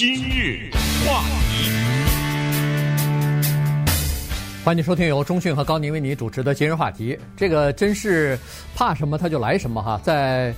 今日话题，欢迎收听由中讯和高宁为你主持的今日话题。这个真是怕什么他就来什么哈，在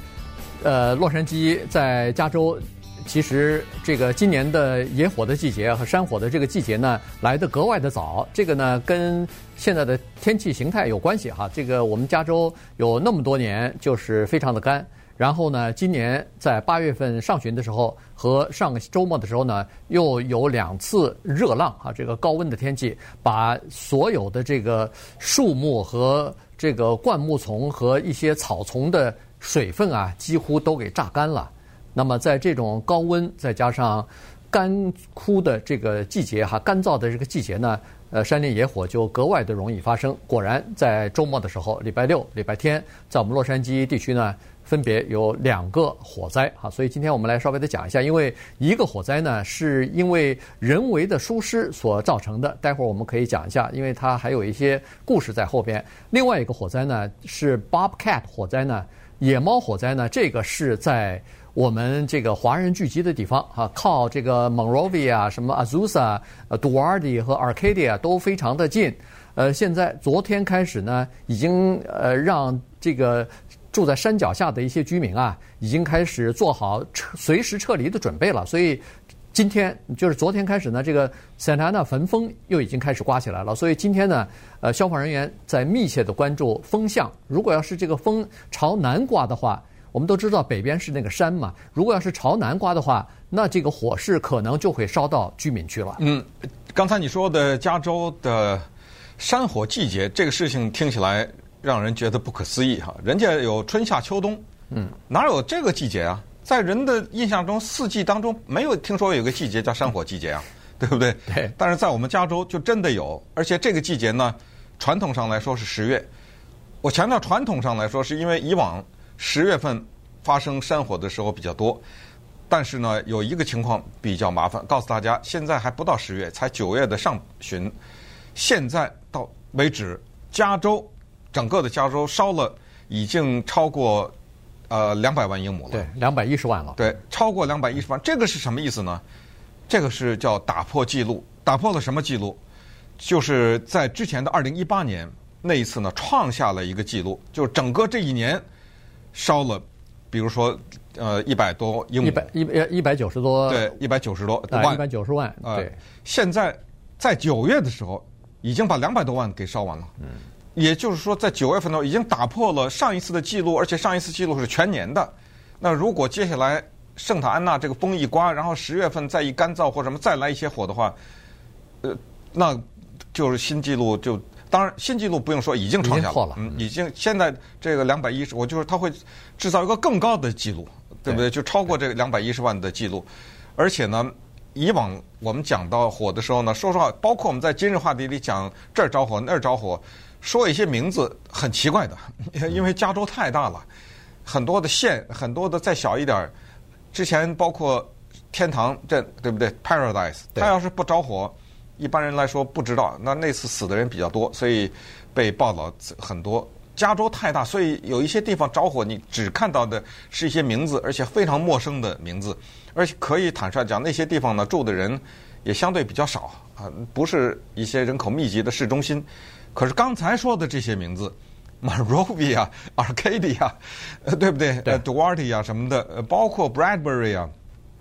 呃洛杉矶，在加州，其实这个今年的野火的季节和山火的这个季节呢，来得格外的早。这个呢跟现在的天气形态有关系哈。这个我们加州有那么多年就是非常的干。然后呢，今年在八月份上旬的时候和上个周末的时候呢，又有两次热浪啊，这个高温的天气把所有的这个树木和这个灌木丛和一些草丛的水分啊，几乎都给榨干了。那么在这种高温再加上干枯的这个季节哈，干燥的这个季节呢，呃，山林野火就格外的容易发生。果然，在周末的时候，礼拜六、礼拜天，在我们洛杉矶地区呢。分别有两个火灾哈，所以今天我们来稍微的讲一下，因为一个火灾呢是因为人为的疏失所造成的，待会儿我们可以讲一下，因为它还有一些故事在后边。另外一个火灾呢是 Bobcat 火灾呢，野猫火灾呢，这个是在我们这个华人聚集的地方哈，靠这个 Monrovia 什么 Azusa、Duarte 和 Arcadia 都非常的近。呃，现在昨天开始呢，已经呃让这个。住在山脚下的一些居民啊，已经开始做好撤随时撤离的准备了。所以今天就是昨天开始呢，这个 Santa Ana 焚风又已经开始刮起来了。所以今天呢，呃，消防人员在密切的关注风向。如果要是这个风朝南刮的话，我们都知道北边是那个山嘛。如果要是朝南刮的话，那这个火势可能就会烧到居民区了。嗯，刚才你说的加州的山火季节，这个事情听起来。让人觉得不可思议哈，人家有春夏秋冬，嗯，哪有这个季节啊？在人的印象中，四季当中没有听说有个季节叫山火季节啊，对不对？对。但是在我们加州就真的有，而且这个季节呢，传统上来说是十月。我强调传统上来说，是因为以往十月份发生山火的时候比较多，但是呢，有一个情况比较麻烦，告诉大家，现在还不到十月，才九月的上旬，现在到为止，加州。整个的加州烧了，已经超过呃两百万英亩了。对，两百一十万了。对，超过两百一十万，这个是什么意思呢？这个是叫打破记录，打破了什么记录？就是在之前的二零一八年那一次呢，创下了一个记录，就是整个这一年烧了，比如说呃一百多英亩，一百一一百九十多，对，一百九十多万，一百九十万。对，呃，现在在九月的时候，已经把两百多万给烧完了。嗯。也就是说，在九月份的时候已经打破了上一次的记录，而且上一次记录是全年的。那如果接下来圣塔安娜这个风一刮，然后十月份再一干燥或什么再来一些火的话，呃，那就是新记录就当然新记录不用说已经创下了，嗯，已经现在这个两百一十，我就是它会制造一个更高的记录，对不对？就超过这个两百一十万的记录，而且呢，以往我们讲到火的时候呢，说实话，包括我们在今日话题里讲这儿着火那儿着火。说一些名字很奇怪的，因为加州太大了，很多的县，很多的再小一点儿。之前包括天堂镇，对不对？Paradise，它要是不着火，一般人来说不知道。那那次死的人比较多，所以被报道很多。加州太大，所以有一些地方着火，你只看到的是一些名字，而且非常陌生的名字。而且可以坦率讲，那些地方呢，住的人也相对比较少啊，不是一些人口密集的市中心。可是刚才说的这些名字，Marovi 啊、Arcadia，呃，对不对？对。Duarte 啊什么的，包括 Bradbury 啊，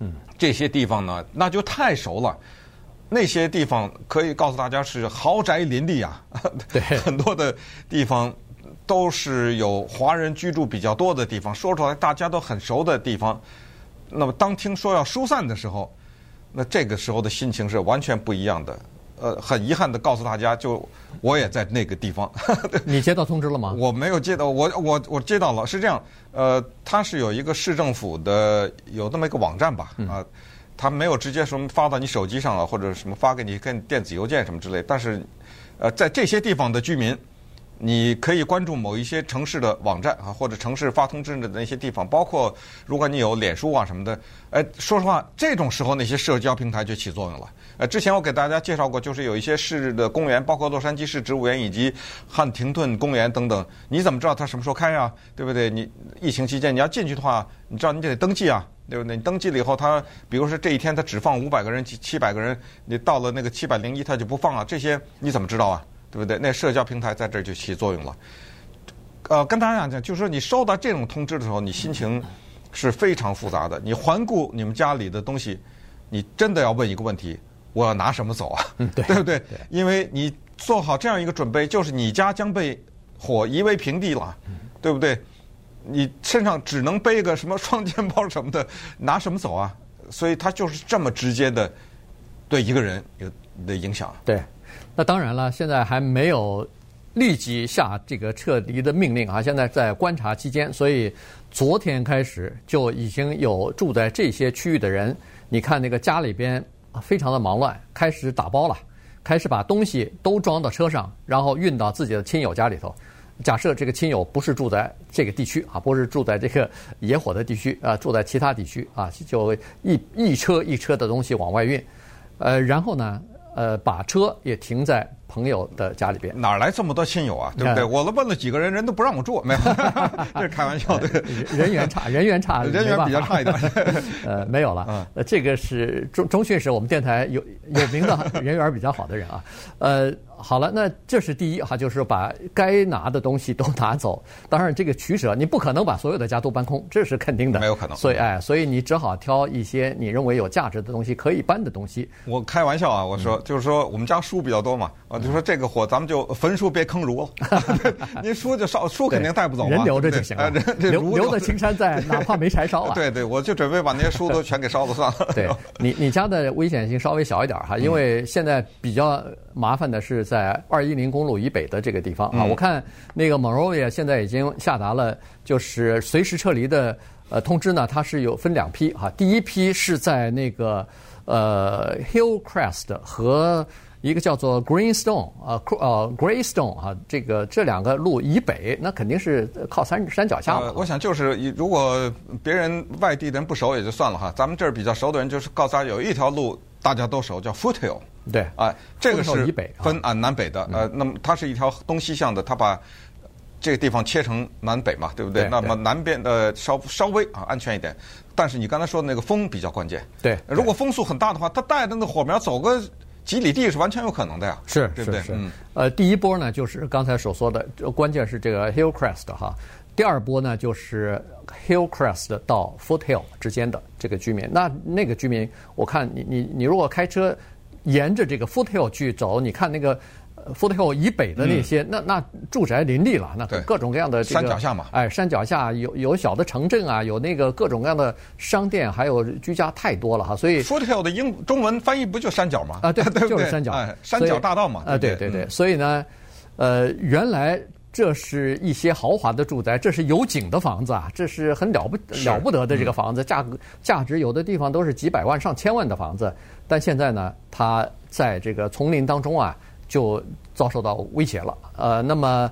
嗯，这些地方呢，那就太熟了。那些地方可以告诉大家是豪宅林立啊，对，很多的地方都是有华人居住比较多的地方，说出来大家都很熟的地方。那么当听说要疏散的时候，那这个时候的心情是完全不一样的。呃，很遗憾的告诉大家，就我也在那个地方。你接到通知了吗？我没有接到，我我我接到了。是这样，呃，它是有一个市政府的有那么一个网站吧，啊，它没有直接什么发到你手机上啊，或者什么发给你跟电子邮件什么之类。但是，呃，在这些地方的居民。你可以关注某一些城市的网站啊，或者城市发通知的那些地方，包括如果你有脸书啊什么的，哎，说实话，这种时候那些社交平台就起作用了。呃，之前我给大家介绍过，就是有一些市的公园，包括洛杉矶市植物园以及汉廷顿公园等等，你怎么知道它什么时候开呀？对不对？你疫情期间你要进去的话，你知道你得登记啊，对不对？你登记了以后，他比如说这一天他只放五百个人、七七百个人，你到了那个七百零一他就不放啊，这些你怎么知道啊？对不对？那社交平台在这儿就起作用了。呃，跟大家讲讲，就是说你收到这种通知的时候，你心情是非常复杂的。你环顾你们家里的东西，你真的要问一个问题：我要拿什么走啊？嗯，对，对不对？因为你做好这样一个准备，就是你家将被火夷为平地了，对不对？你身上只能背个什么双肩包什么的，拿什么走啊？所以它就是这么直接的对一个人有的影响。对，那当然了，现在还没有立即下这个撤离的命令啊，现在在观察期间，所以昨天开始就已经有住在这些区域的人，你看那个家里边非常的忙乱，开始打包了，开始把东西都装到车上，然后运到自己的亲友家里头。假设这个亲友不是住在这个地区啊，不是住在这个野火的地区啊，住在其他地区啊，就一一车一车的东西往外运，呃，然后呢，呃，把车也停在朋友的家里边。哪来这么多亲友啊？对不对？我都问了几个人，人都不让我住，没有，这是开玩笑的。人缘差，人缘差，人缘比较差一点。呃，没有了。呃，这个是中中讯是我们电台有有名的人缘比较好的人啊。呃。好了，那这是第一哈，就是把该拿的东西都拿走。当然，这个取舍你不可能把所有的家都搬空，这是肯定的，没有可能。所以，哎，所以你只好挑一些你认为有价值的东西可以搬的东西。我开玩笑啊，我说、嗯、就是说我们家书比较多嘛，啊，就说这个火咱们就焚书别坑儒，您书就烧，书肯定带不走嘛，人留着就行了，留留的青山在，哪怕没柴烧啊。对对，我就准备把那些书都全给烧了算了。对你，你家的危险性稍微小一点哈，因为现在比较麻烦的是在二一零。公路以北的这个地方啊，我看那个 Monrovia 现在已经下达了，就是随时撤离的呃通知呢。它是有分两批哈，第一批是在那个呃 Hillcrest 和一个叫做 Greenstone 啊呃 Greystone 啊，这个这两个路以北，那肯定是靠山山脚下。我想就是如果别人外地的人不熟也就算了哈，咱们这儿比较熟的人就是告诉他有一条路大家都熟，叫 Foothill。对，啊，这个是分啊南北的，呃，那么它是一条东西向的，它把这个地方切成南北嘛，对不对？那么南边的稍稍微啊安全一点，但是你刚才说的那个风比较关键。对，如果风速很大的话，它带着那个火苗走个几里地是完全有可能的呀。是，对不对？是。呃，第一波呢，就是刚才所说的，关键是这个 Hillcrest 哈。第二波呢，就是 Hillcrest 到 Foothill 之间的这个居民。那那个居民，我看你你你如果开车。沿着这个 Foothill 去走，你看那个 Foothill 以北的那些，嗯、那那住宅林立了，那各种各样的、这个、山脚下嘛，哎，山脚下有有小的城镇啊，有那个各种各样的商店，还有居家太多了哈，所以 Foothill 的英中文翻译不就山脚吗？啊，对，对对就是山脚，哎，山脚大道嘛。啊，对对对，所以呢，呃，原来这是一些豪华的住宅，这是有景的房子啊，这是很了不了不得的这个房子，价格价值有的地方都是几百万上千万的房子。但现在呢，它在这个丛林当中啊，就遭受到威胁了。呃，那么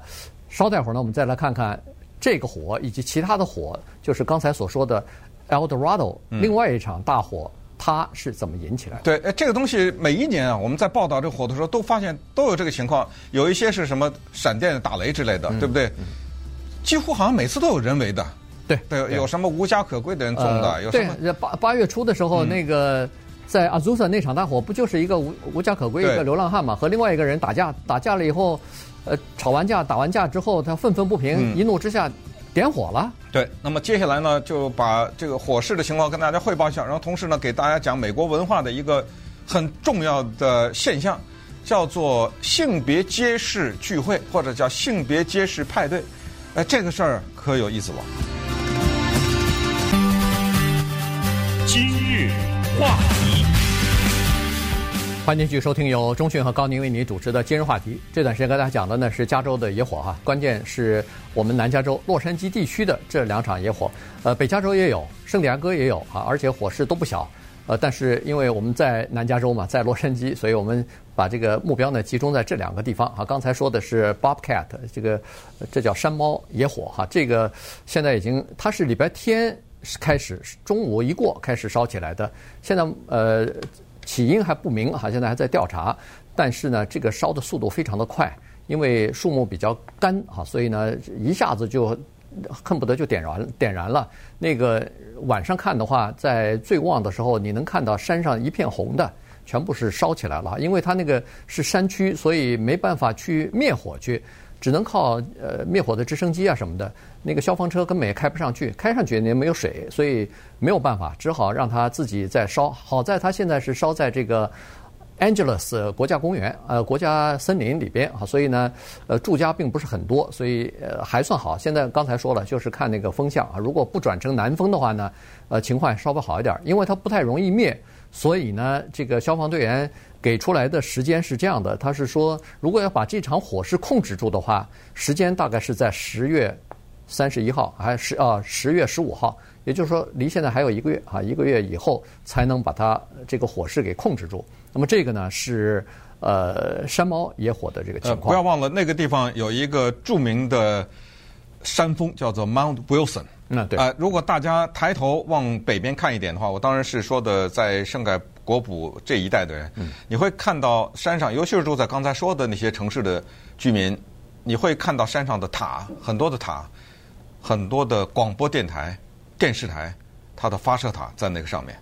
稍待会儿呢，我们再来看看这个火以及其他的火，就是刚才所说的 El Dorado 另外一场大火，它是怎么引起来的？对，这个东西每一年啊，我们在报道这个火的时候，都发现都有这个情况，有一些是什么闪电打雷之类的，对不对？几乎好像每次都有人为的。对对，有什么无家可归的人种的？有什么？八八月初的时候那个。在阿祖萨那场大火，不就是一个无无家可归一个流浪汉嘛？和另外一个人打架，打架了以后，呃，吵完架，打完架之后，他愤愤不平，嗯、一怒之下点火了。对，那么接下来呢，就把这个火势的情况跟大家汇报一下，然后同时呢，给大家讲美国文化的一个很重要的现象，叫做性别街市聚会，或者叫性别街市派对。哎，这个事儿可有意思了。今日话题，欢迎继续收听由中讯和高宁为你主持的今日话题。这段时间跟大家讲的呢是加州的野火哈，关键是我们南加州洛杉矶地区的这两场野火。呃，北加州也有，圣地亚哥也有啊，而且火势都不小。呃，但是因为我们在南加州嘛，在洛杉矶，所以我们把这个目标呢集中在这两个地方啊。刚才说的是 Bobcat 这个，这叫山猫野火哈，这个现在已经它是礼拜天。开始中午一过开始烧起来的，现在呃起因还不明哈，现在还在调查。但是呢，这个烧的速度非常的快，因为树木比较干哈，所以呢一下子就恨不得就点燃点燃了。那个晚上看的话，在最旺的时候，你能看到山上一片红的，全部是烧起来了。因为它那个是山区，所以没办法去灭火去，只能靠呃灭火的直升机啊什么的。那个消防车根本也开不上去，开上去也没有水，所以没有办法，只好让它自己在烧。好在它现在是烧在这个。Angeles 国家公园，呃，国家森林里边啊，所以呢，呃，住家并不是很多，所以呃还算好。现在刚才说了，就是看那个风向啊，如果不转成南风的话呢，呃，情况稍微好一点，因为它不太容易灭，所以呢，这个消防队员给出来的时间是这样的，他是说，如果要把这场火势控制住的话，时间大概是在十月三十一号，还是啊十月十五号，也就是说，离现在还有一个月啊，一个月以后才能把它这个火势给控制住。那么这个呢是呃山猫野火的这个情况。呃，不要忘了那个地方有一个著名的山峰，叫做 Mount Wilson。那，对。呃，如果大家抬头往北边看一点的话，我当然是说的在圣盖国普这一带的人，嗯，你会看到山上，尤其是住在刚才说的那些城市的居民，你会看到山上的塔，很多的塔，很多的广播电台、电视台，它的发射塔在那个上面。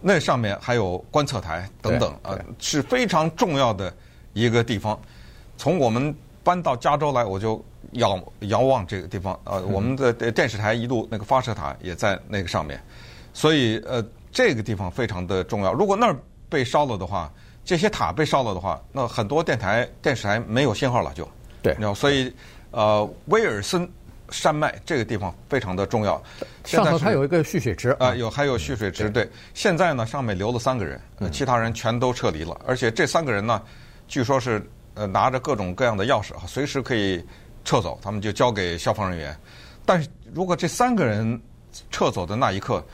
那上面还有观测台等等啊，是非常重要的一个地方。从我们搬到加州来，我就遥遥望这个地方啊，我们的电视台一路那个发射塔也在那个上面，所以呃，这个地方非常的重要。如果那儿被烧了的话，这些塔被烧了的话，那很多电台、电视台没有信号了就。对，所以呃，威尔森。山脉这个地方非常的重要，上头它有一个蓄水池啊，有还有蓄水池。对，现在呢，上面留了三个人，其他人全都撤离了，而且这三个人呢，据说是呃拿着各种各样的钥匙啊，随时可以撤走，他们就交给消防人员。但是如果这三个人撤走的那一刻，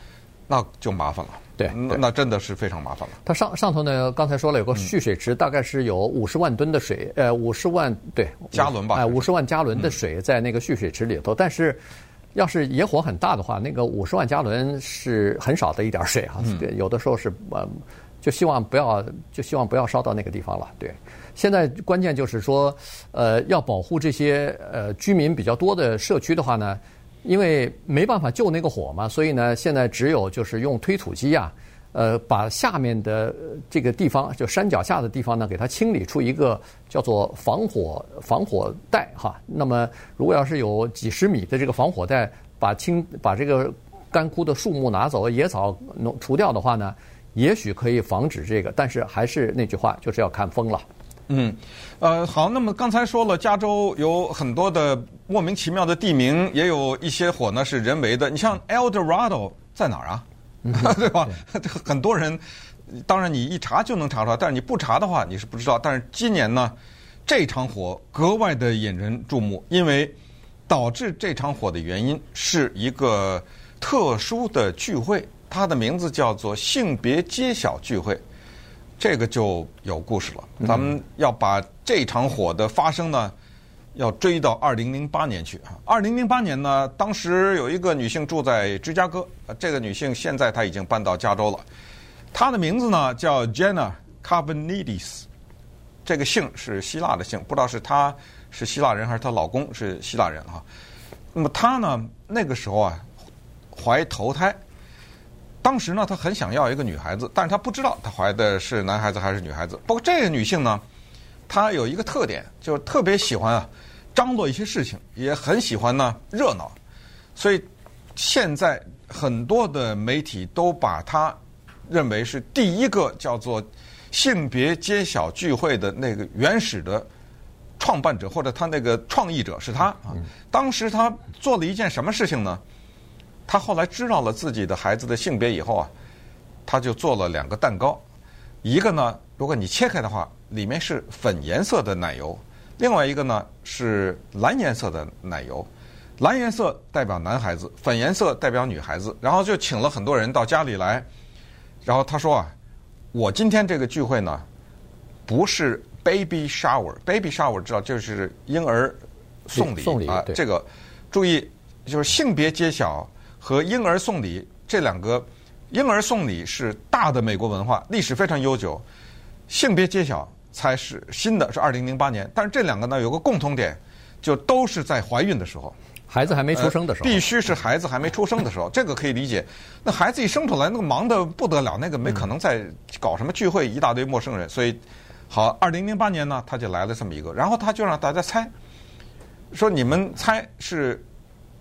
那就麻烦了。对，那那真的是非常麻烦了。它上上头呢，刚才说了有个蓄水池，大概是有五十万吨的水，呃，五十万对加仑吧，哎，五十万加仑的水在那个蓄水池里头。但是，要是野火很大的话，那个五十万加仑是很少的一点水哈。有的时候是呃，就希望不要，就希望不要烧到那个地方了。对，现在关键就是说，呃，要保护这些呃居民比较多的社区的话呢。因为没办法救那个火嘛，所以呢，现在只有就是用推土机呀，呃，把下面的这个地方，就山脚下的地方呢，给它清理出一个叫做防火防火带哈。那么，如果要是有几十米的这个防火带，把清把这个干枯的树木拿走，野草弄除掉的话呢，也许可以防止这个。但是还是那句话，就是要看风了。嗯，呃，好，那么刚才说了，加州有很多的莫名其妙的地名，也有一些火呢是人为的。你像 El Dorado 在哪儿啊？嗯、对吧？对很多人，当然你一查就能查出来，但是你不查的话，你是不知道。但是今年呢，这场火格外的引人注目，因为导致这场火的原因是一个特殊的聚会，它的名字叫做性别揭晓聚会。这个就有故事了。咱们要把这场火的发生呢，要追到二零零八年去啊。二零零八年呢，当时有一个女性住在芝加哥，这个女性现在她已经搬到加州了。她的名字呢叫 Jenna Carbonidis，这个姓是希腊的姓，不知道是她是希腊人还是她老公是希腊人哈。那么她呢，那个时候啊，怀头胎。当时呢，他很想要一个女孩子，但是他不知道他怀的是男孩子还是女孩子。不过这个女性呢，她有一个特点，就是特别喜欢啊张罗一些事情，也很喜欢呢热闹。所以现在很多的媒体都把她认为是第一个叫做性别揭晓聚会的那个原始的创办者，或者他那个创意者是她啊。当时她做了一件什么事情呢？他后来知道了自己的孩子的性别以后啊，他就做了两个蛋糕，一个呢，如果你切开的话，里面是粉颜色的奶油；另外一个呢是蓝颜色的奶油。蓝颜色代表男孩子，粉颜色代表女孩子。然后就请了很多人到家里来，然后他说啊，我今天这个聚会呢，不是 baby shower，baby shower 知道就是婴儿送礼，送礼啊，这个注意就是性别揭晓。和婴儿送礼这两个，婴儿送礼是大的美国文化，历史非常悠久。性别揭晓才是新的，是二零零八年。但是这两个呢有个共同点，就都是在怀孕的时候。孩子还没出生的时候，必须是孩子还没出生的时候，这个可以理解。那孩子一生出来，那个忙得不得了，那个没可能再搞什么聚会，一大堆陌生人。所以，好，二零零八年呢，他就来了这么一个，然后他就让大家猜，说你们猜是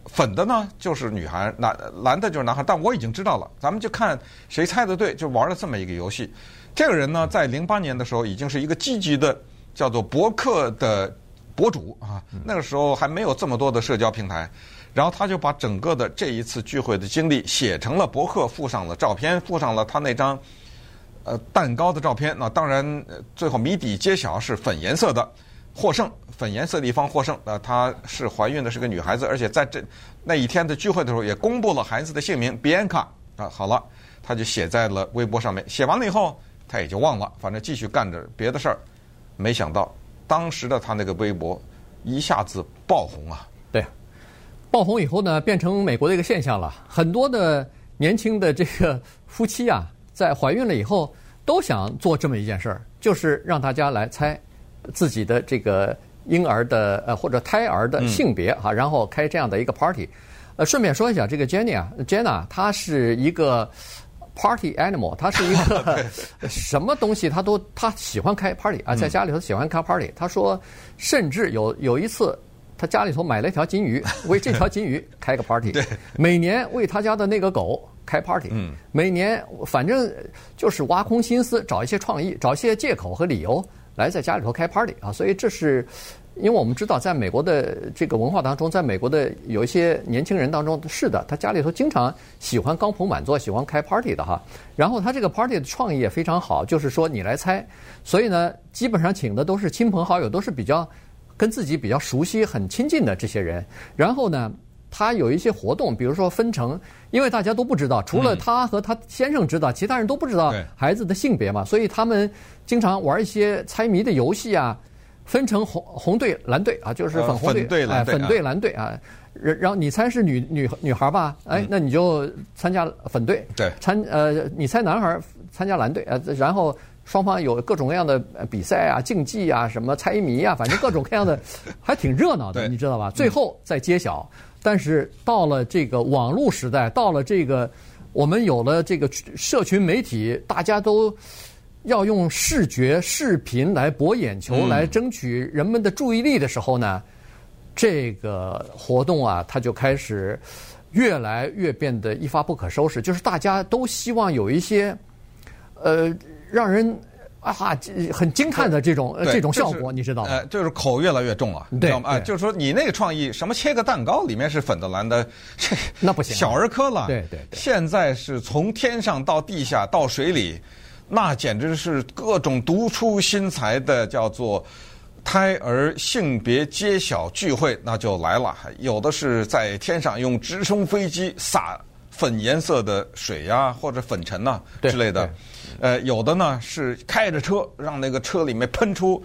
粉的呢，就是女孩；蓝蓝的就是男孩。但我已经知道了，咱们就看谁猜的对，就玩了这么一个游戏。这个人呢，在零八年的时候，已经是一个积极的叫做博客的。博主啊，那个时候还没有这么多的社交平台，然后他就把整个的这一次聚会的经历写成了博客，附上了照片，附上了他那张呃蛋糕的照片。那当然，最后谜底揭晓是粉颜色的获胜，粉颜色的一方获胜。呃，她是怀孕的，是个女孩子，而且在这那一天的聚会的时候也公布了孩子的姓名 Bianca 啊。好了，她就写在了微博上面。写完了以后，她也就忘了，反正继续干着别的事儿。没想到。当时的她那个微博一下子爆红啊！对，爆红以后呢，变成美国的一个现象了。很多的年轻的这个夫妻啊，在怀孕了以后，都想做这么一件事儿，就是让大家来猜自己的这个婴儿的呃或者胎儿的性别哈，嗯、然后开这样的一个 party。呃，顺便说一下，这个 Jenny 啊，Jenna 她是一个。Party animal，她是一个 什么东西，她都她喜欢开 party 啊，在家里头喜欢开 party。她说，甚至有有一次，他家里头买了一条金鱼，为这条金鱼开个 party。对，每年为他家的那个狗开 party。嗯，每年反正就是挖空心思找一些创意，找一些借口和理由来在家里头开 party 啊。所以这是。因为我们知道，在美国的这个文化当中，在美国的有一些年轻人当中，是的，他家里头经常喜欢高朋满座，喜欢开 party 的哈。然后他这个 party 的创意也非常好，就是说你来猜，所以呢，基本上请的都是亲朋好友，都是比较跟自己比较熟悉、很亲近的这些人。然后呢，他有一些活动，比如说分成，因为大家都不知道，除了他和他先生知道，其他人都不知道孩子的性别嘛，所以他们经常玩一些猜谜的游戏啊。分成红红队、蓝队啊，就是粉红队、哎，粉队、蓝队啊。然然后你猜是女女女孩吧？哎，那你就参加粉队。对。参呃，你猜男孩参加蓝队呃，然后双方有各种各样的比赛啊、竞技啊、什么猜谜啊，反正各种各样的，还挺热闹的，你知道吧？最后再揭晓。但是到了这个网络时代，到了这个我们有了这个社群媒体，大家都。要用视觉、视频来博眼球，来争取人们的注意力的时候呢，嗯、这个活动啊，它就开始越来越变得一发不可收拾。就是大家都希望有一些，呃，让人啊很惊叹的这种这种效果，你知道吗？呃，就是口越来越重了，你知道吗？哎，就是说你那个创意，什么切个蛋糕里面是粉的蓝的，这那不行，小儿科了。对对对，现在是从天上到地下到水里。那简直是各种独出心裁的，叫做胎儿性别揭晓聚会，那就来了。有的是在天上用直升飞机撒粉颜色的水呀、啊，或者粉尘呐、啊、之类的。呃，有的呢是开着车，让那个车里面喷出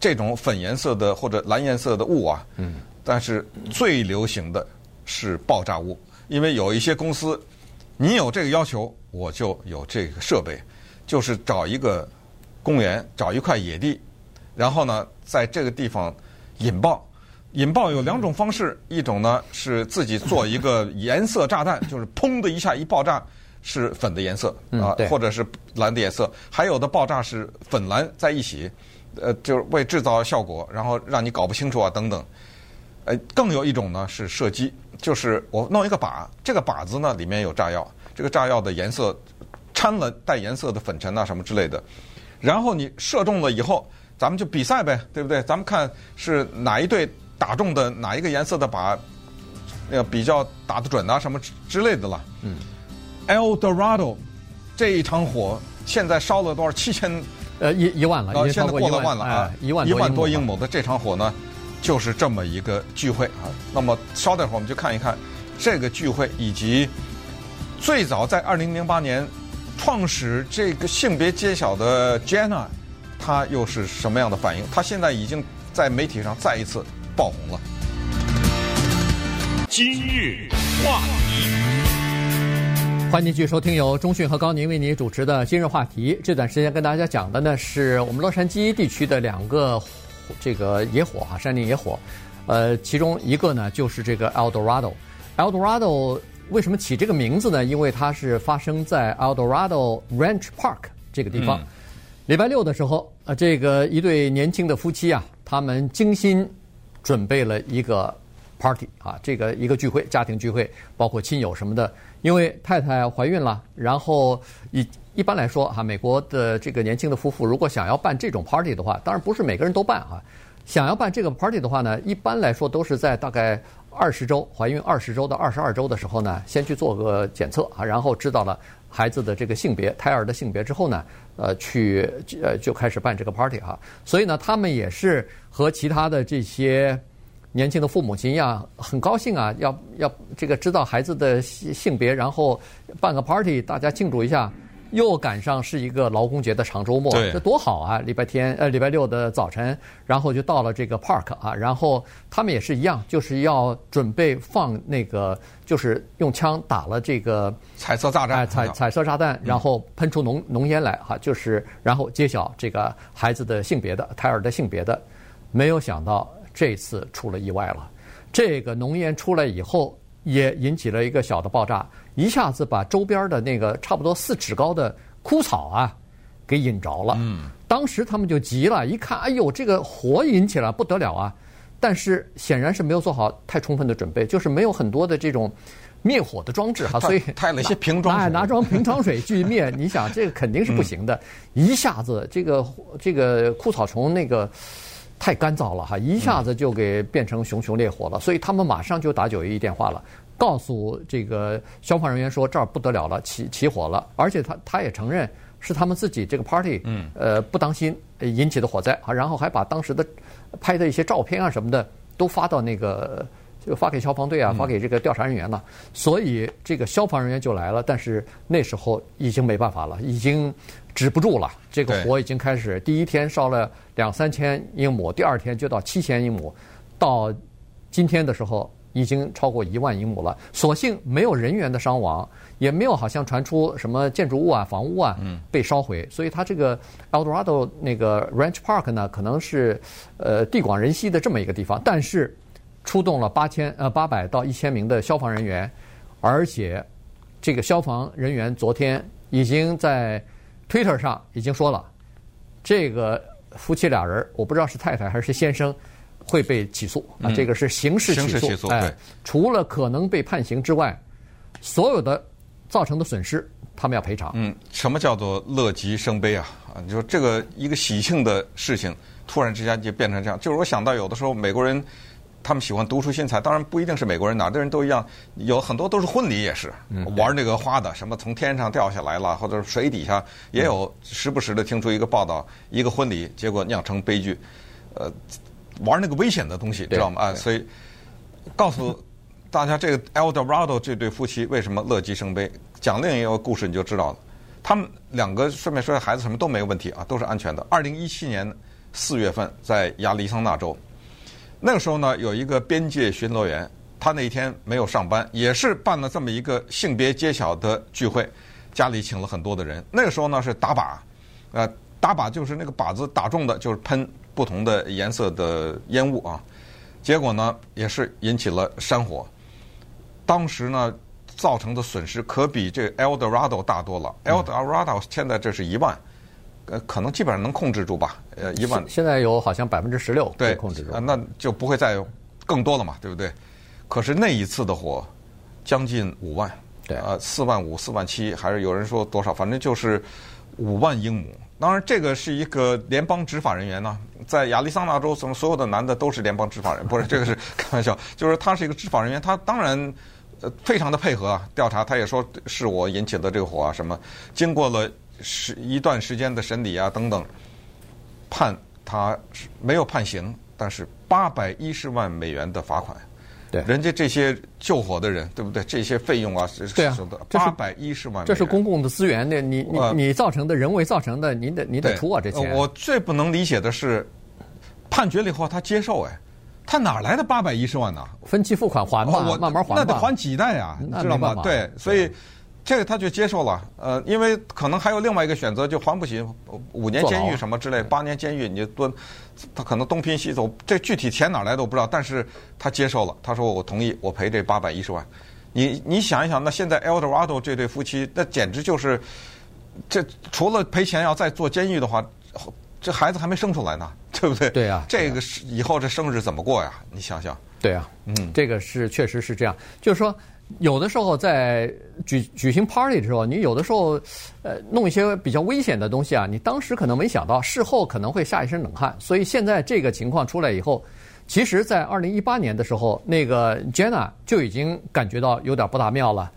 这种粉颜色的或者蓝颜色的雾啊。嗯。但是最流行的是爆炸物，因为有一些公司，你有这个要求，我就有这个设备。就是找一个公园，找一块野地，然后呢，在这个地方引爆。引爆有两种方式，一种呢是自己做一个颜色炸弹，就是砰的一下一爆炸是粉的颜色啊，或者是蓝的颜色。还有的爆炸是粉蓝在一起，呃，就是为制造效果，然后让你搞不清楚啊等等。呃，更有一种呢是射击，就是我弄一个靶，这个靶子呢里面有炸药，这个炸药的颜色。掺了带颜色的粉尘啊什么之类的，然后你射中了以后，咱们就比赛呗，对不对？咱们看是哪一队打中的哪一个颜色的靶，那个比较打得准啊什么之类的了。嗯，El Dorado 这一场火现在烧了多少？七千呃一一万了，呃，现在过了万了啊，一万一万多英亩的这场火呢，就是这么一个聚会啊。那么稍等会儿我们就看一看这个聚会以及最早在二零零八年。创始这个性别揭晓的 Jenna，她又是什么样的反应？她现在已经在媒体上再一次爆红了。今日话题，欢迎继续收听由中讯和高宁为您主持的今日话题。这段时间跟大家讲的呢，是我们洛杉矶地区的两个这个野火啊，山林野火。呃，其中一个呢就是这个 Eldorado。Eldorado 为什么起这个名字呢？因为它是发生在 Eldorado Ranch Park 这个地方。礼拜六的时候，呃，这个一对年轻的夫妻啊，他们精心准备了一个 party 啊，这个一个聚会，家庭聚会，包括亲友什么的。因为太太怀孕了，然后一一般来说哈，美国的这个年轻的夫妇如果想要办这种 party 的话，当然不是每个人都办啊。想要办这个 party 的话呢，一般来说都是在大概二十周怀孕二十周到二十二周的时候呢，先去做个检测啊，然后知道了孩子的这个性别、胎儿的性别之后呢，呃，去呃就开始办这个 party 哈。所以呢，他们也是和其他的这些。年轻的父母亲一样，很高兴啊，要要这个知道孩子的性性别，然后办个 party，大家庆祝一下。又赶上是一个劳工节的长周末，这多好啊！礼拜天呃，礼拜六的早晨，然后就到了这个 park 啊，然后他们也是一样，就是要准备放那个，就是用枪打了这个彩色炸弹，哎，彩彩色炸弹，然后喷出浓浓烟来哈，就是然后揭晓这个孩子的性别的胎儿的性别的，没有想到。这次出了意外了，这个浓烟出来以后，也引起了一个小的爆炸，一下子把周边的那个差不多四尺高的枯草啊，给引着了。嗯，当时他们就急了，一看，哎呦，这个火引起来不得了啊！但是显然是没有做好太充分的准备，就是没有很多的这种灭火的装置哈，所以带了一些瓶装水，哎，拿装瓶装水去灭。你想，这个肯定是不行的，一下子这个这个枯草丛那个。太干燥了哈，一下子就给变成熊熊烈火了，所以他们马上就打九一一电话了，告诉这个消防人员说，这儿不得了了，起起火了，而且他他也承认是他们自己这个 party，嗯，呃，不当心引起的火灾啊，然后还把当时的拍的一些照片啊什么的都发到那个就发给消防队啊，发给这个调查人员了，所以这个消防人员就来了，但是那时候已经没办法了，已经。止不住了，这个火已经开始。第一天烧了两三千英亩，第二天就到七千英亩，到今天的时候已经超过一万英亩了。所幸没有人员的伤亡，也没有好像传出什么建筑物啊、房屋啊被烧毁。所以它这个 Eldorado 那个 Ranch Park 呢，可能是呃地广人稀的这么一个地方，但是出动了八千呃八百到一千名的消防人员，而且这个消防人员昨天已经在。Twitter 上已经说了，这个夫妻俩人，我不知道是太太还是先生，会被起诉啊。这个是刑事起诉，刑事起诉，哎，除了可能被判刑之外，所有的造成的损失，他们要赔偿。嗯，什么叫做乐极生悲啊？啊，你说这个一个喜庆的事情，突然之间就变成这样，就是我想到有的时候美国人。他们喜欢独出心裁，当然不一定是美国人，哪的人都一样。有很多都是婚礼也是玩那个花的，什么从天上掉下来了，或者水底下也有时不时的听出一个报道，一个婚礼结果酿成悲剧。呃，玩那个危险的东西，知道吗？啊，所以告诉大家，这个 Eldorado 这对夫妻为什么乐极生悲？讲另一个故事你就知道了。他们两个顺便说，孩子什么都没有问题啊，都是安全的。二零一七年四月份在亚利桑那州。那个时候呢，有一个边界巡逻员，他那一天没有上班，也是办了这么一个性别揭晓的聚会，家里请了很多的人。那个时候呢是打靶，呃，打靶就是那个靶子打中的就是喷不同的颜色的烟雾啊，结果呢也是引起了山火，当时呢造成的损失可比这 Eldorado 大多了。Eldorado 现在这是一万。呃，可能基本上能控制住吧。呃，一万。现在有好像百分之十六对控制住。啊，那就不会再有更多了嘛，对不对？可是那一次的火，将近五万。对。呃，四万五、四万七，还是有人说多少？反正就是五万英亩。当然，这个是一个联邦执法人员呢，在亚利桑那州，从所有的男的都是联邦执法人，不是这个是 开玩笑，就是他是一个执法人员，他当然呃非常的配合啊，调查。他也说是我引起的这个火啊，什么经过了。是一段时间的审理啊，等等，判他没有判刑，但是八百一十万美元的罚款。对，人家这些救火的人，对不对？这些费用啊，是对啊，八百一十万这是公共的资源，那你你你造成的人为造成的，你得你得出我这钱。我最不能理解的是，判决了以后他接受，哎，他哪来的八百一十万呢？分期付款还吧，我慢慢还吧。那得还几代啊？知道吗？对，所以。这个他就接受了，呃，因为可能还有另外一个选择，就还不起五年监狱什么之类，八年监狱你就蹲，他可能东拼西凑，这具体钱哪来的我不知道，但是他接受了，他说我同意，我赔这八百一十万。你你想一想，那现在 Eldorado 这对夫妻，那简直就是，这除了赔钱要再坐监狱的话，这孩子还没生出来呢，对不对？对呀，这个是以后这生日怎么过呀？你想想。对啊，嗯，这个是确实是这样，就是说。有的时候在举举行 party 的时候，你有的时候，呃，弄一些比较危险的东西啊，你当时可能没想到，事后可能会吓一身冷汗。所以现在这个情况出来以后，其实，在二零一八年的时候，那个 Jenna 就已经感觉到有点不大妙了。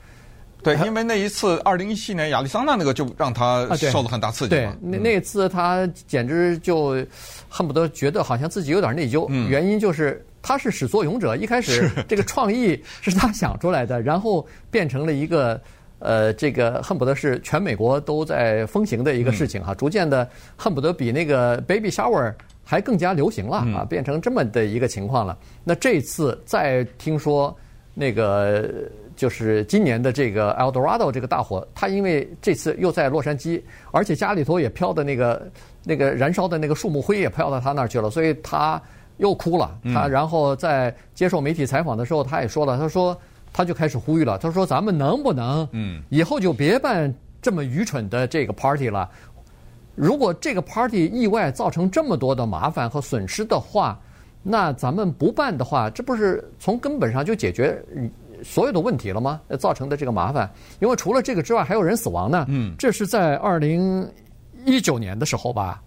对，因为那一次二零一七年亚利桑那那个就让他受了很大刺激。对，那那次他简直就恨不得觉得好像自己有点内疚，原因就是。他是始作俑者，一开始这个创意是他想出来的，然后变成了一个呃，这个恨不得是全美国都在风行的一个事情哈，逐渐的恨不得比那个 baby shower 还更加流行了啊，变成这么的一个情况了。那这次再听说那个就是今年的这个 Eldorado 这个大火，他因为这次又在洛杉矶，而且家里头也飘的那个那个燃烧的那个树木灰也飘到他那儿去了，所以他。又哭了，他然后在接受媒体采访的时候，他也说了，他说他就开始呼吁了，他说咱们能不能，以后就别办这么愚蠢的这个 party 了。如果这个 party 意外造成这么多的麻烦和损失的话，那咱们不办的话，这不是从根本上就解决所有的问题了吗？造成的这个麻烦，因为除了这个之外，还有人死亡呢。这是在二零一九年的时候吧。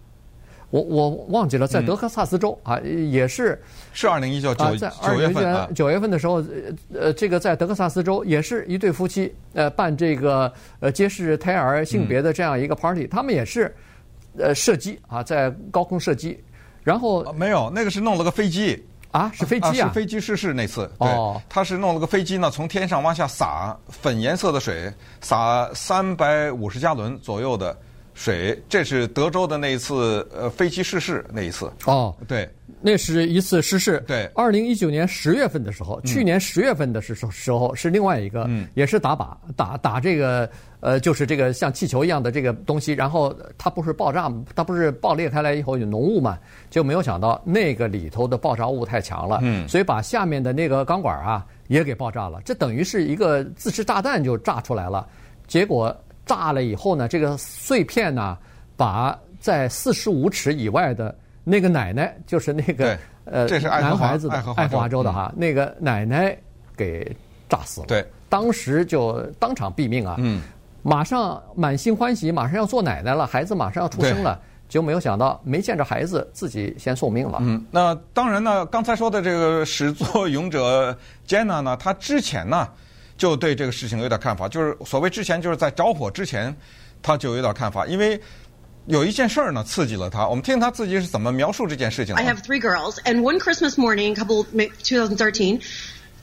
我我忘记了，在德克萨斯州啊，也是是二零一九九九月份九月份的时候，呃，这个在德克萨斯州也是一对夫妻，呃，办这个呃揭示胎儿性别的这样一个 party，他们也是呃射击啊，在高空射击，然后没有那个是弄了个飞机啊，是飞机啊，是飞机失事那次，对，他是弄了个飞机呢，从天上往下洒粉颜色的水，洒三百五十加仑左右的。水，这是德州的那一次呃飞机失事那一次哦，对，那是一次失事。对，二零一九年十月份的时候，去年十月份的时时候是另外一个，嗯，也是打靶打打这个呃，就是这个像气球一样的这个东西，然后它不是爆炸，它不是爆裂开来以后有浓雾嘛，就没有想到那个里头的爆炸物太强了，嗯，所以把下面的那个钢管啊也给爆炸了，这等于是一个自制炸弹就炸出来了，结果。炸了以后呢，这个碎片呢，把在四十五尺以外的那个奶奶，就是那个呃男孩子的爱荷华州的哈，那个奶奶给炸死了。对，当时就当场毙命啊。嗯，马上满心欢喜，马上要做奶奶了，孩子马上要出生了，就没有想到没见着孩子，自己先送命了。嗯，那当然呢，刚才说的这个始作俑者 Jenna 呢，她之前呢。就对这个事情有点看法，就是所谓之前就是在着火之前，他就有点看法，因为有一件事儿呢刺激了他。我们听他自己是怎么描述这件事情的。I have three girls, and one Christmas morning, couple 2013,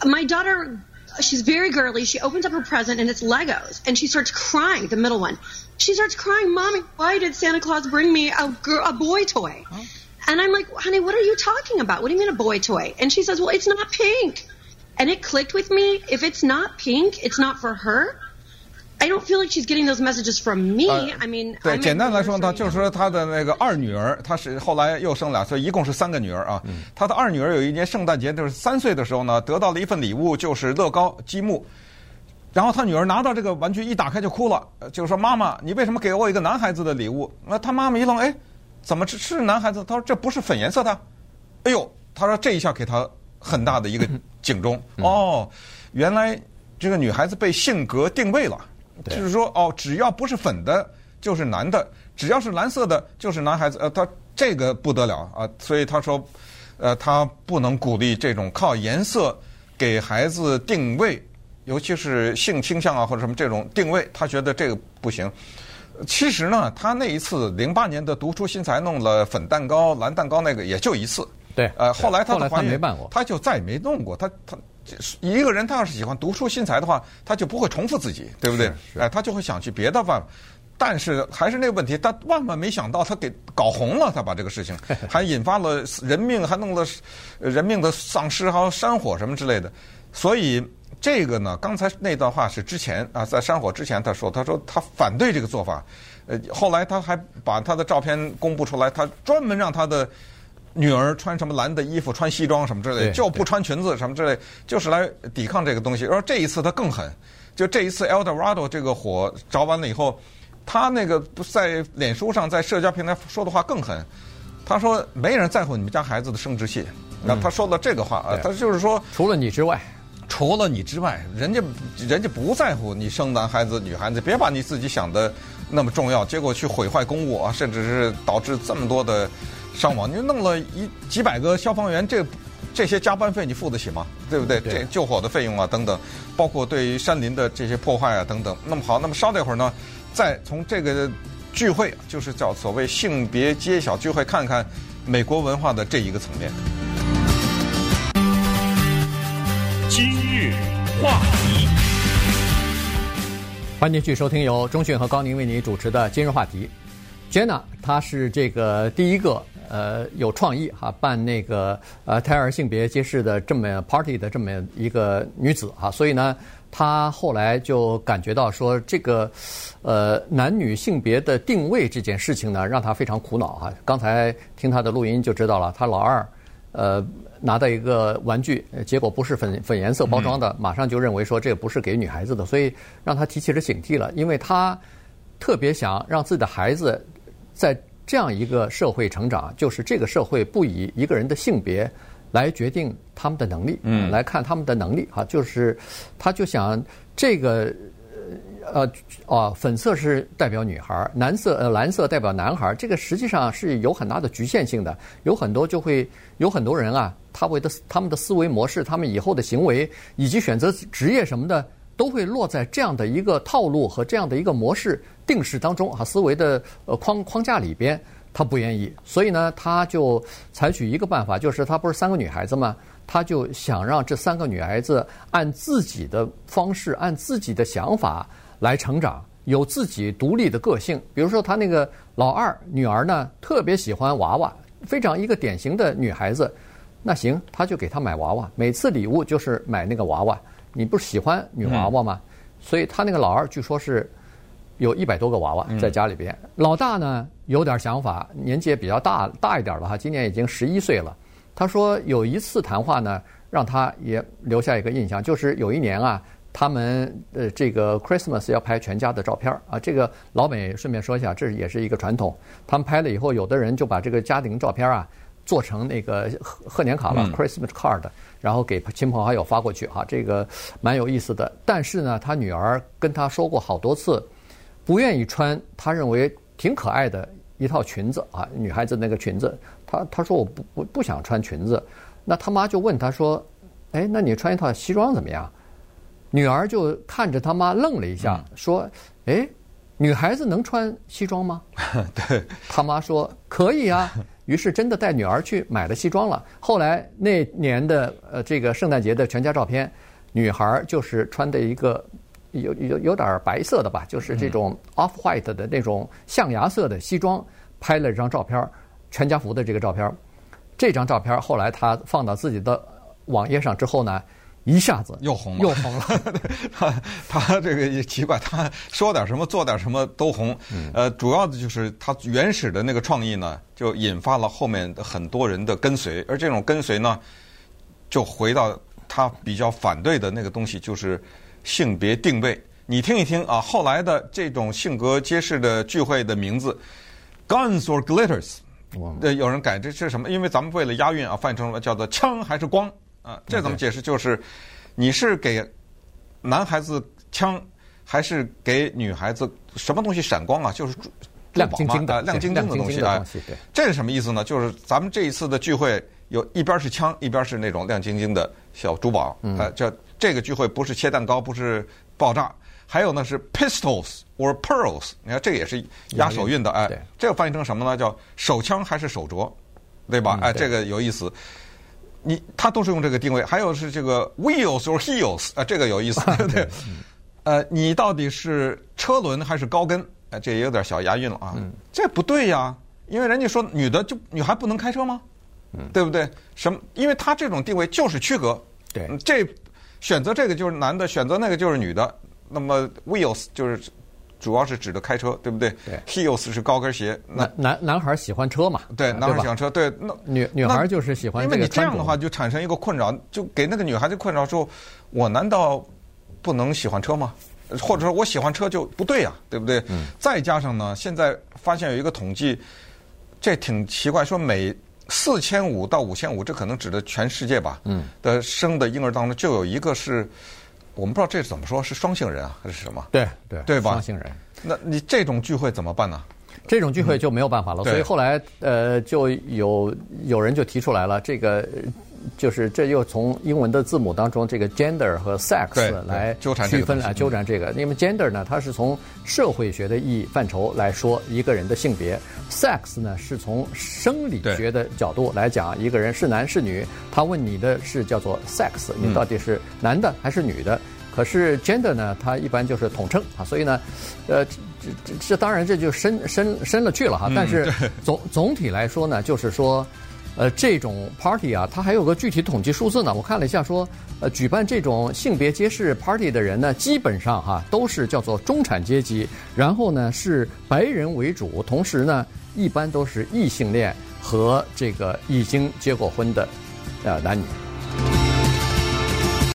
my daughter, she's very girly. She opens up her present and it's Legos, and she starts crying. The middle one, she starts crying, "Mommy, why did Santa Claus bring me a girl, a boy toy?" And I'm like, "Honey, what are you talking about? What do you mean a boy toy?" And she says, "Well, it's not pink." And it clicked with me. If it's not pink, it's not for her. I don't feel like she's getting those messages from me. I mean，对，简单来说呢，就是说他的那个二女儿，她是后来又生俩，所以一共是三个女儿啊。他的二女儿有一年圣诞节，就是三岁的时候呢，得到了一份礼物，就是乐高积木。然后他女儿拿到这个玩具一打开就哭了，就是说妈妈，你为什么给我一个男孩子的礼物？那他妈妈一愣，哎，怎么是是男孩子？他说这不是粉颜色的。哎呦，他说这一下给他。很大的一个警钟哦，原来这个女孩子被性格定位了，就是说哦，只要不是粉的，就是男的；只要是蓝色的，就是男孩子。呃，他这个不得了啊，所以他说，呃，他不能鼓励这种靠颜色给孩子定位，尤其是性倾向啊或者什么这种定位，他觉得这个不行。其实呢，他那一次零八年的独出心裁弄了粉蛋糕、蓝蛋糕那个，也就一次。对，呃，后来他的他没办过，他就再也没弄过。他他一个人，他要是喜欢独出心裁的话，他就不会重复自己，对不对？哎，他就会想去别的办法。但是还是那个问题，他万万没想到，他给搞红了，他把这个事情 还引发了人命，还弄了人命的丧失，还有山火什么之类的。所以这个呢，刚才那段话是之前啊，在山火之前他说，他说他反对这个做法。呃，后来他还把他的照片公布出来，他专门让他的女儿穿什么蓝的衣服，穿西装什么之类，就不穿裙子什么之类，就是来抵抗这个东西。而这一次他更狠，就这一次 El Dorado 这个火着完了以后，他那个不在脸书上，在社交平台说的话更狠。他说没人在乎你们家孩子的生殖器，那他说了这个话啊，他就是说除了你之外。除了你之外，人家人家不在乎你生男孩子女孩子，别把你自己想的那么重要，结果去毁坏公物啊，甚至是导致这么多的伤亡。你弄了一几百个消防员，这这些加班费你付得起吗？对不对？这救火的费用啊等等，包括对于山林的这些破坏啊等等。那么好，那么稍等一会儿呢，再从这个聚会，就是叫所谓性别揭晓聚会，看看美国文化的这一个层面。今日话题，欢迎继续收听由中讯和高宁为您主持的今日话题。Jenna，她是这个第一个呃有创意哈办那个呃胎儿性别揭示的这么 party 的这么一个女子哈，所以呢，她后来就感觉到说这个呃男女性别的定位这件事情呢，让她非常苦恼哈。刚才听她的录音就知道了，她老二呃。拿到一个玩具，结果不是粉粉颜色包装的，马上就认为说这不是给女孩子的，所以让她提起了警惕了。因为她特别想让自己的孩子在这样一个社会成长，就是这个社会不以一个人的性别来决定他们的能力，嗯，来看他们的能力哈，就是他就想这个。呃，哦，粉色是代表女孩，蓝色呃蓝色代表男孩，这个实际上是有很大的局限性的。有很多就会有很多人啊，他为的他们的思维模式，他们以后的行为以及选择职业什么的，都会落在这样的一个套路和这样的一个模式定式当中啊，思维的呃框框架里边，他不愿意，所以呢，他就采取一个办法，就是他不是三个女孩子吗？他就想让这三个女孩子按自己的方式，按自己的想法。来成长，有自己独立的个性。比如说，他那个老二女儿呢，特别喜欢娃娃，非常一个典型的女孩子。那行，他就给她买娃娃，每次礼物就是买那个娃娃。你不是喜欢女娃娃吗？所以他那个老二据说是有一百多个娃娃在家里边。嗯、老大呢有点想法，年纪也比较大大一点了哈，今年已经十一岁了。他说有一次谈话呢，让他也留下一个印象，就是有一年啊。他们呃，这个 Christmas 要拍全家的照片啊。这个老美顺便说一下，这也是一个传统。他们拍了以后，有的人就把这个家庭照片啊做成那个贺贺年卡了、嗯、Christmas card，然后给亲朋好友发过去哈。这个蛮有意思的。但是呢，他女儿跟他说过好多次，不愿意穿他认为挺可爱的一套裙子啊，女孩子那个裙子。他他说我不不不想穿裙子。那他妈就问他说：“哎，那你穿一套西装怎么样？”女儿就看着他妈愣了一下，说：“哎，女孩子能穿西装吗？” 对，他妈说：“可以啊。”于是真的带女儿去买了西装了。后来那年的呃这个圣诞节的全家照片，女孩就是穿的一个有有有点白色的吧，就是这种 off white 的那种象牙色的西装，拍了一张照片，全家福的这个照片。这张照片后来他放到自己的网页上之后呢，一下子又红了，又红了。他他这个也奇怪，他说点什么做点什么都红。呃，主要的就是他原始的那个创意呢，就引发了后面很多人的跟随。而这种跟随呢，就回到他比较反对的那个东西，就是性别定位。你听一听啊，后来的这种性格揭示的聚会的名字，Guns or Glitters。呃，有人改这是什么？因为咱们为了押韵啊，翻译成了叫做枪还是光。啊，这怎么解释？就是你是给男孩子枪，还是给女孩子什么东西闪光啊？就是亮晶晶的、亮晶晶的东西啊。这是什么意思呢？就是咱们这一次的聚会，有一边是枪，一边是那种亮晶晶的小珠宝。啊，这这个聚会不是切蛋糕，不是爆炸，还有呢是 pistols or pearls。你看这个也是押手韵的，哎，这个翻译成什么呢？叫手枪还是手镯，对吧？哎，这个有意思。你他都是用这个定位，还有是这个 wheels or heels 啊，这个有意思，对不对？呃，你到底是车轮还是高跟？哎，这也有点小押韵了啊。嗯，这不对呀，因为人家说女的就女孩不能开车吗？嗯，对不对？什么？因为他这种定位就是区隔。对，这选择这个就是男的，选择那个就是女的。那么 wheels 就是主要是指的开车，对不对？对。heels 是高跟鞋。男男男孩喜欢车嘛？对，男孩喜欢车。对，那女女孩就是喜欢这个。因为你这样的话就产生一个困扰，就给那个女孩子困扰说，我难道不能喜欢车吗？或者说我喜欢车就不对呀，对不对？嗯。再加上呢，现在发现有一个统计，这挺奇怪，说每四千五到五千五，这可能指的全世界吧？嗯。的生的婴儿当中，就有一个是，我们不知道这是怎么说，是双性人啊，还是什么？对对对吧？双性人。那你这种聚会怎么办呢？这种聚会就没有办法了。所以后来呃，就有有人就提出来了，这个。就是这又从英文的字母当中这个 gender 和 sex 来区分啊，纠缠这个。因为 gender 呢，它是从社会学的意义范畴来说一个人的性别；sex 呢，是从生理学的角度来讲一个人是男是女。他问你的是叫做 sex，你到底是男的还是女的？可是 gender 呢，它一般就是统称啊。所以呢，呃，这这这当然这就深深深了去了哈。但是总总体来说呢，就是说。呃，这种 party 啊，它还有个具体统计数字呢。我看了一下，说，呃，举办这种性别揭示 party 的人呢，基本上哈都是叫做中产阶级，然后呢是白人为主，同时呢一般都是异性恋和这个已经结过婚的呃男女。